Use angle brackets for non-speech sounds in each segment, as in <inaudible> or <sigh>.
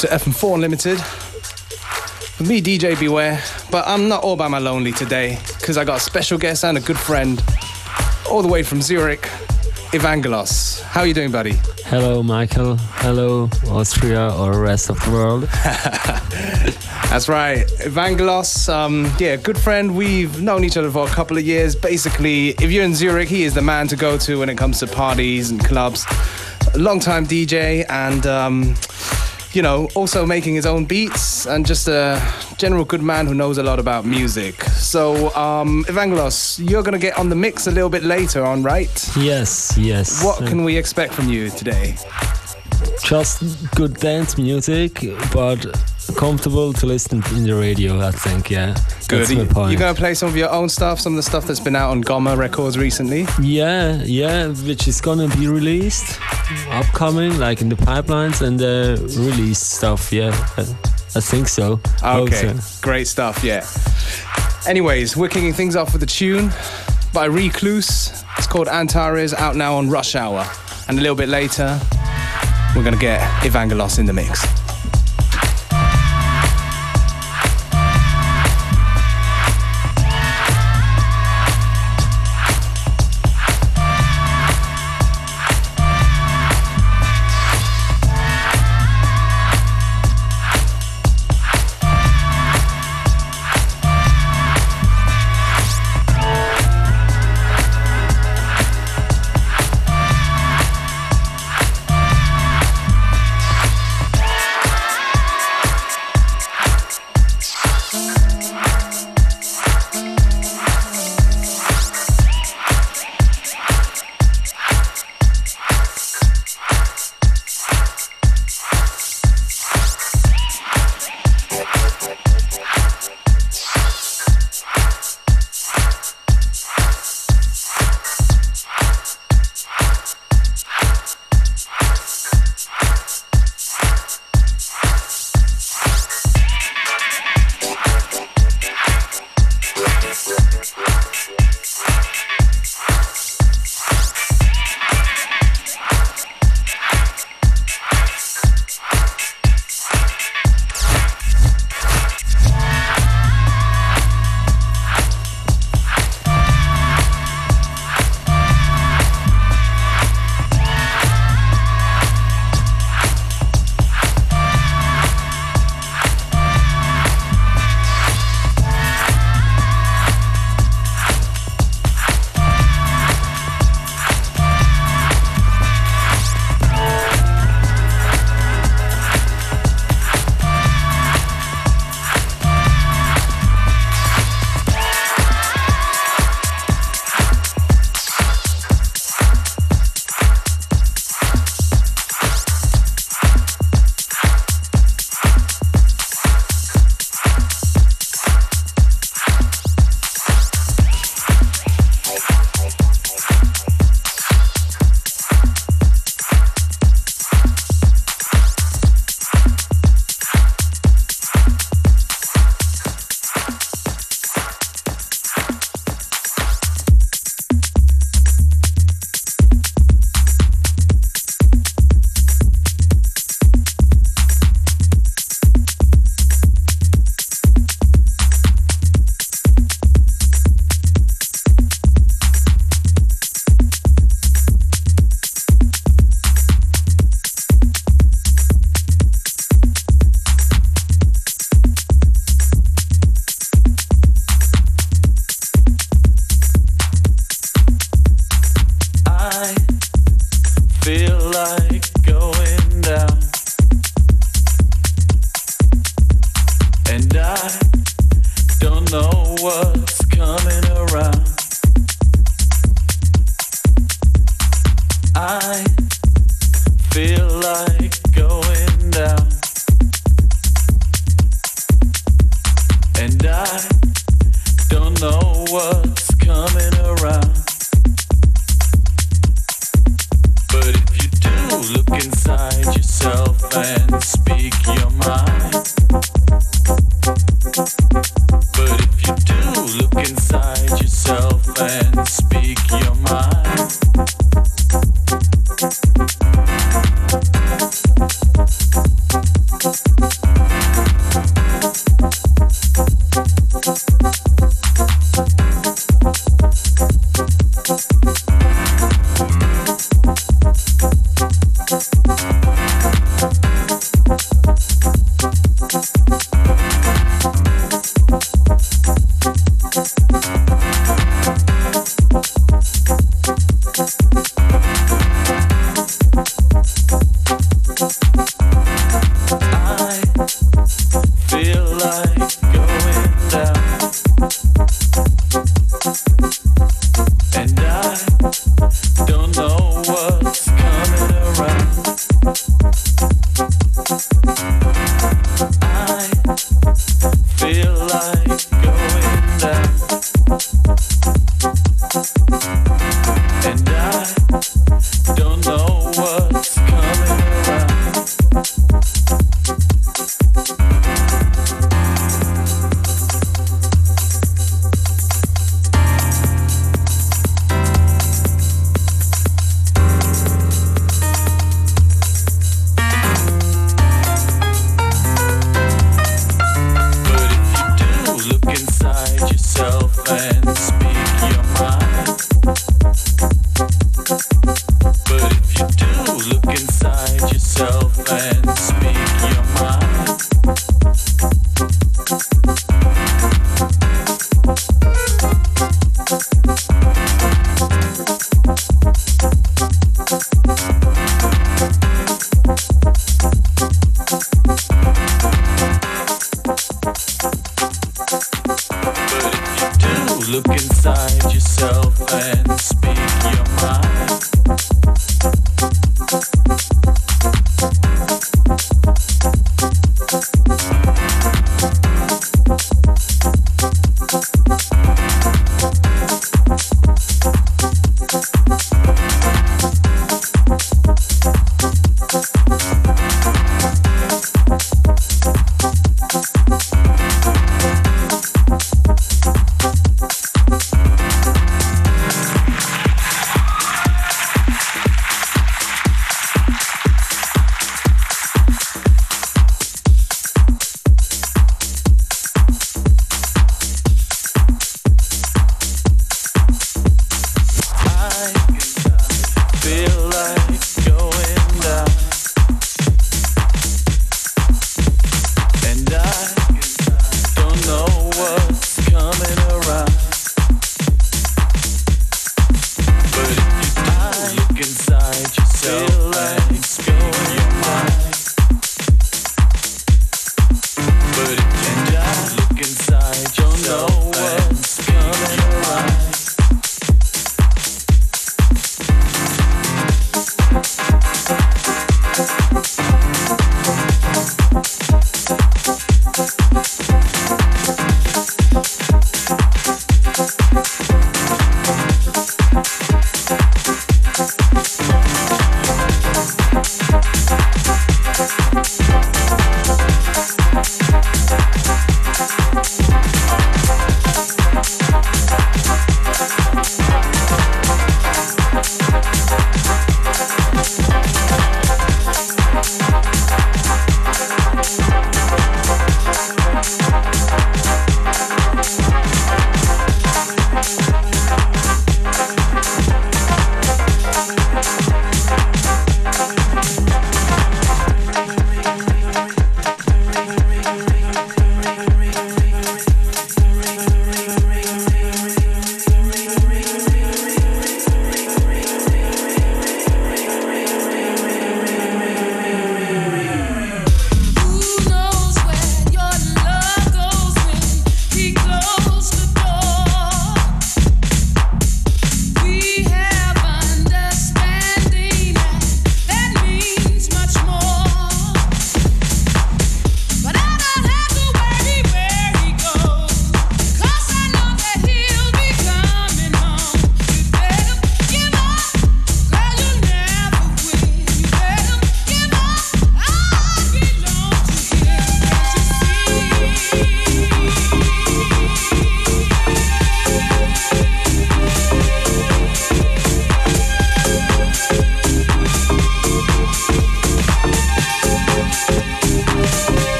To FM4 Unlimited. With me, DJ Beware, but I'm not all by my lonely today because I got a special guest and a good friend all the way from Zurich, Evangelos. How are you doing, buddy? Hello, Michael. Hello, Austria or rest of the world. <laughs> That's right. Evangelos, um, yeah, good friend. We've known each other for a couple of years. Basically, if you're in Zurich, he is the man to go to when it comes to parties and clubs. Long time DJ and um, you know, also making his own beats and just a general good man who knows a lot about music. So, um, Evangelos, you're going to get on the mix a little bit later on, right? Yes, yes. What can we expect from you today? Just good dance music, but comfortable to listen in the radio, I think, yeah. Good. That's my point. You're going to play some of your own stuff, some of the stuff that's been out on Goma Records recently? Yeah, yeah, which is gonna be released upcoming, like in the pipelines and the release stuff, yeah. I, I think so. Okay, so. great stuff, yeah. Anyways, we're kicking things off with a tune by Recluse. It's called Antares, out now on Rush Hour. And a little bit later, we're going to get Evangelos in the mix.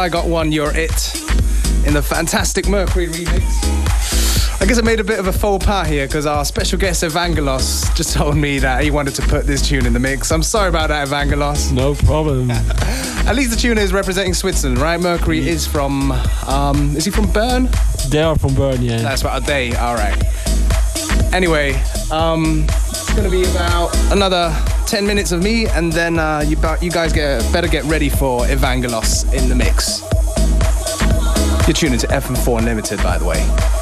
I Got One, You're It in the fantastic Mercury remix. I guess I made a bit of a faux pas here because our special guest Evangelos just <laughs> told me that he wanted to put this tune in the mix. I'm sorry about that, Evangelos. No problem. <laughs> At least the tune is representing Switzerland, right? Mercury is from, um, is he from Bern? They are from Bern, yeah. That's about a day, all right. Anyway, um, it's going to be about another 10 minutes of me, and then uh, you, you guys get, better get ready for Evangelos in the mix. You're tuning to FM4 Unlimited, by the way.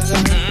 heaven.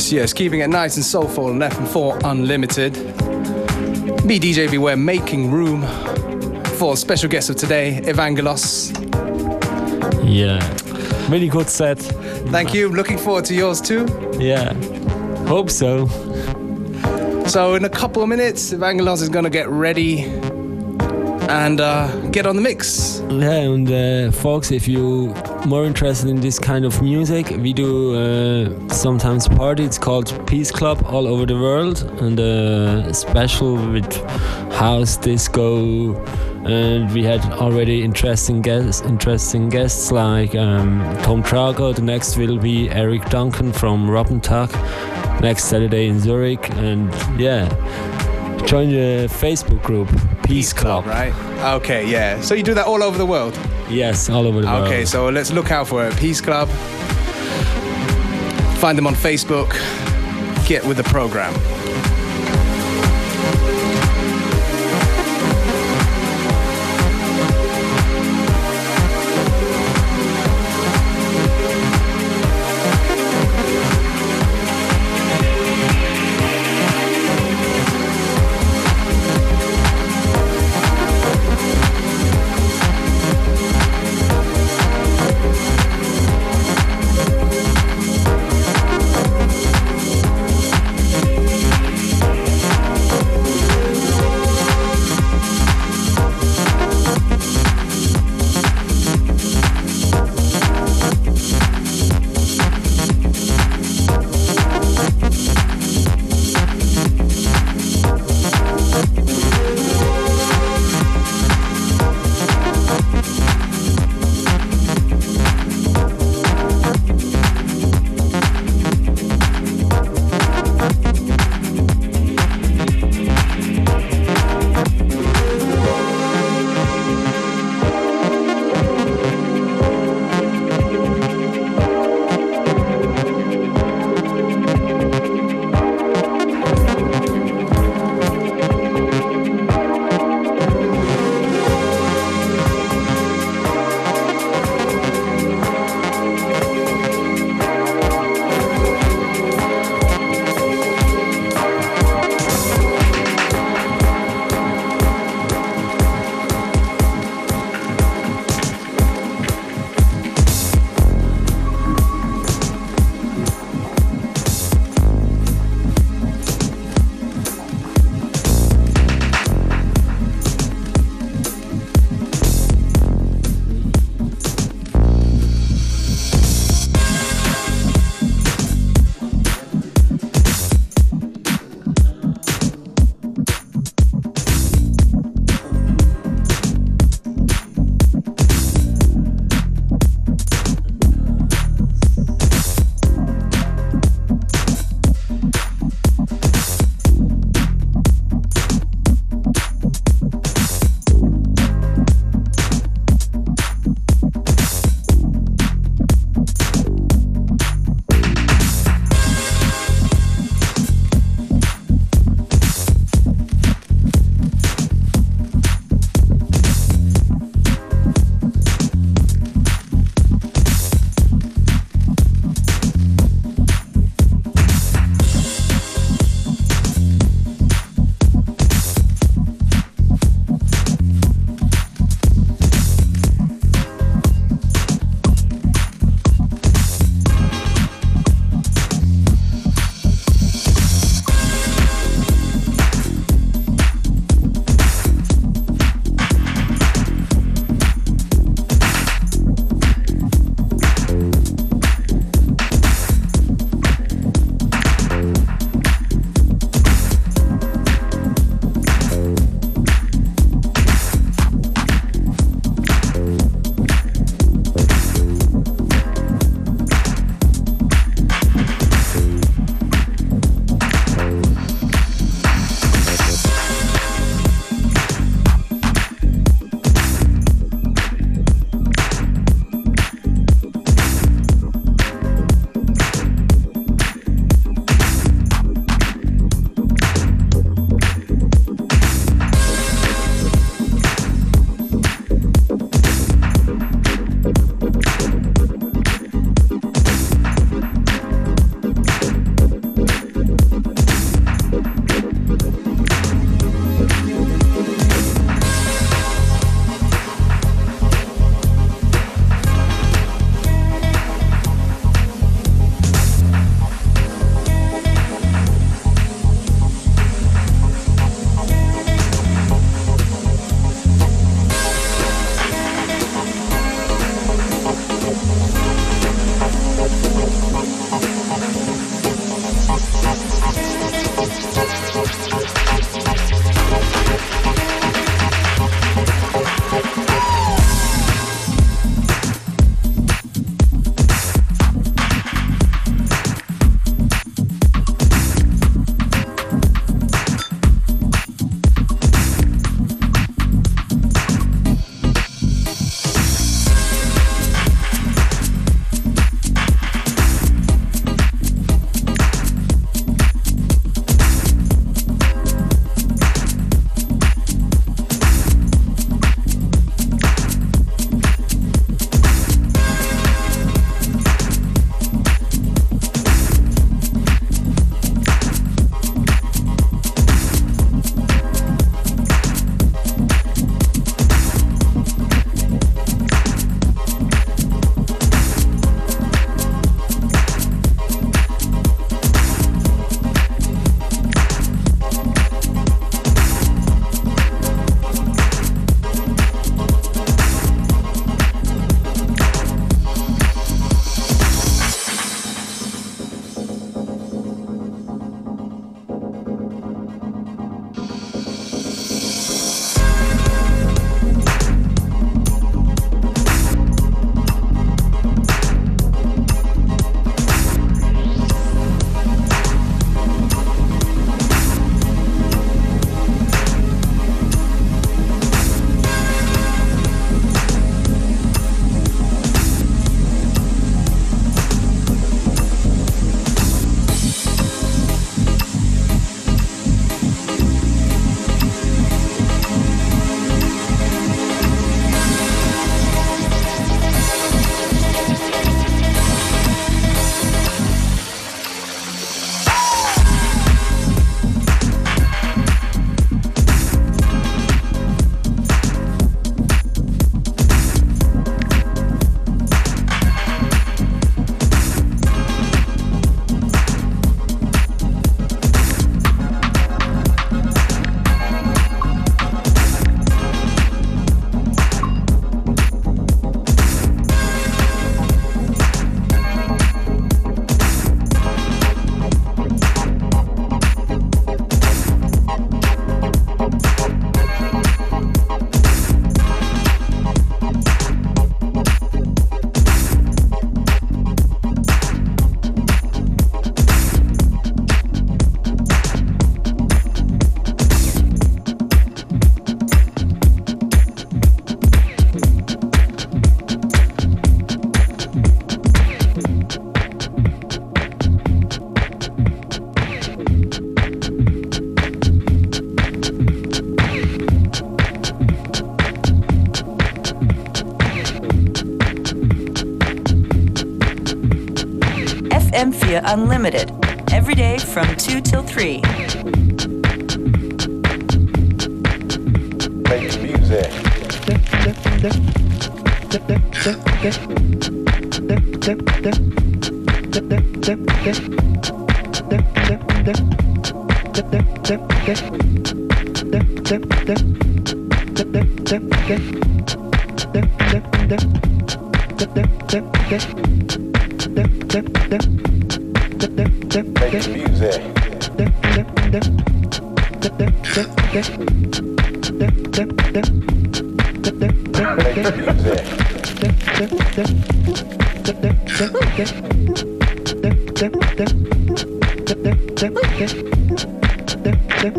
Yes, yes, keeping it nice and soulful on FM4 Unlimited. Me, DJ Beware, making room for special guest of today, Evangelos. Yeah. Really good set. Thank you. Looking forward to yours too. Yeah. Hope so. So, in a couple of minutes, Evangelos is going to get ready and uh, get on the mix. Yeah, and uh, folks, if you more interested in this kind of music, we do uh, sometimes party. It's called Peace Club all over the world, and uh, special with house disco. And we had already interesting guests, interesting guests like um, Tom Trago. The next will be Eric Duncan from Rub-N-Tug next Saturday in Zurich, and yeah join the Facebook group Peace, Peace Club, Club. right? Okay, yeah. So you do that all over the world? Yes, all over the world. Okay, so let's look out for it. Peace Club. Find them on Facebook. Get with the program.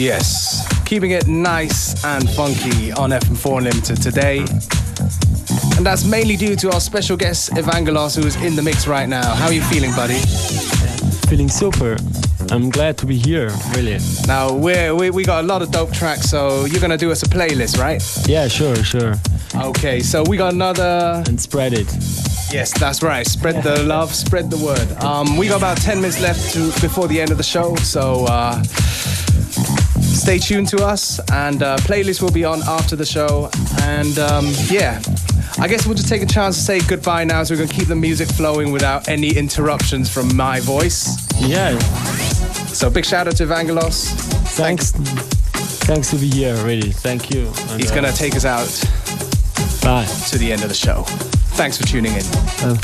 yes. Keeping it nice and funky on FM4 Unlimited today. And that's mainly due to our special guest, Evangelos, who is in the mix right now. How are you feeling, buddy? Feeling super. I'm glad to be here, really. Now, we're, we, we got a lot of dope tracks, so you're going to do us a playlist, right? Yeah, sure, sure. Okay, so we got another. And spread it. Yes, that's right. Spread the <laughs> love, spread the word. Um, we got about 10 minutes left to, before the end of the show, so uh, stay tuned to us. And uh, playlist will be on after the show. And um, yeah, I guess we'll just take a chance to say goodbye now, so we're gonna keep the music flowing without any interruptions from my voice. Yeah, So big shout out to Vangelos. thanks. Thanks to be here, really. Thank you. And, He's uh, gonna take us out Bye. to the end of the show. Thanks for tuning in. Uh,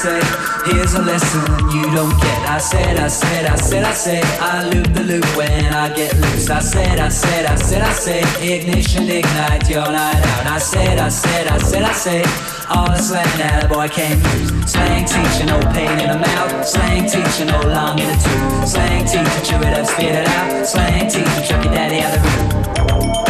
said, here's a lesson you don't get. I said, I said, I said, I said, I loop the loop when I get loose. I said, I said, I said, I said, ignition, ignite your night out. I said, I said, I said, I said, all the slang that a boy can use. Slang teacher, no pain in the mouth. Slang teacher, no long in the tooth. Slang teacher, chew it up, spit it out. Slang teacher, chuck your daddy out the room.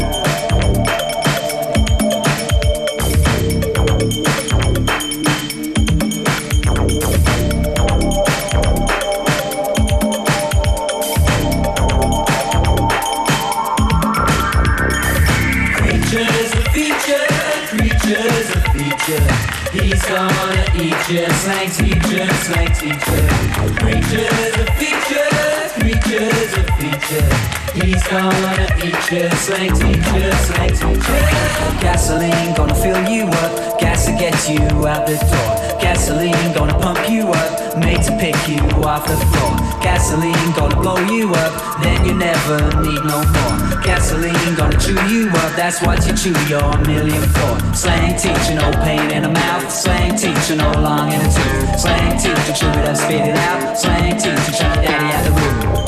You, slang teacher, slang teacher. Creatures a feature, creatures a feature. He's gonna eat you, slang teacher, slang teacher. Gasoline gonna fill you up, gas to get you out the door. Gasoline gonna pump you up, made to pick you off the floor. Gasoline gonna blow you up, then you never need no more. Gasoline gonna chew you up, that's what you chew your million for. Slang teacher, no pain in the mouth. Slang teacher, no long in the tooth. Slang teacher, chew it up, spit it out. Slang teacher, chuck daddy out the room.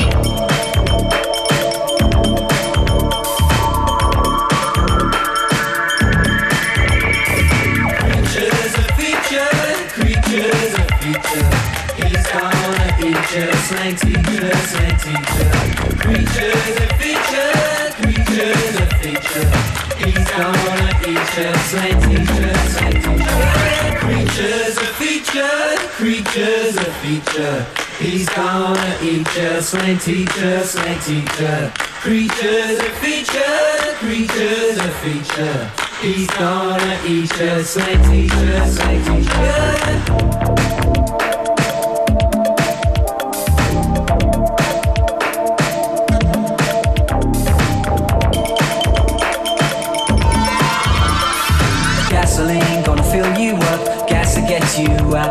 A a slang teacher, slang teacher. Creatures a feature, creatures a feature. He's gonna eat you, slang teacher, slang teacher. Creatures a feature, creatures a feature. He's gonna eat you, slang teacher, slang teacher. Creatures a feature, creatures a feature. He's gonna eat you, slang teacher, slang teacher.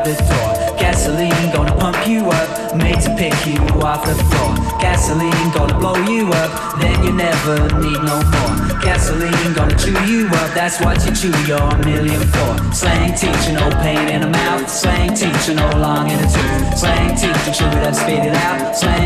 Out the door. Gasoline gonna pump you up, made to pick you off the floor. Gasoline gonna blow you up, then you never need no more. Gasoline gonna chew you up, that's what you chew your million for. Slang teacher, no pain in the mouth. Slang teacher, no long in the tooth. Slang teacher, chew it up, spit it out. Slang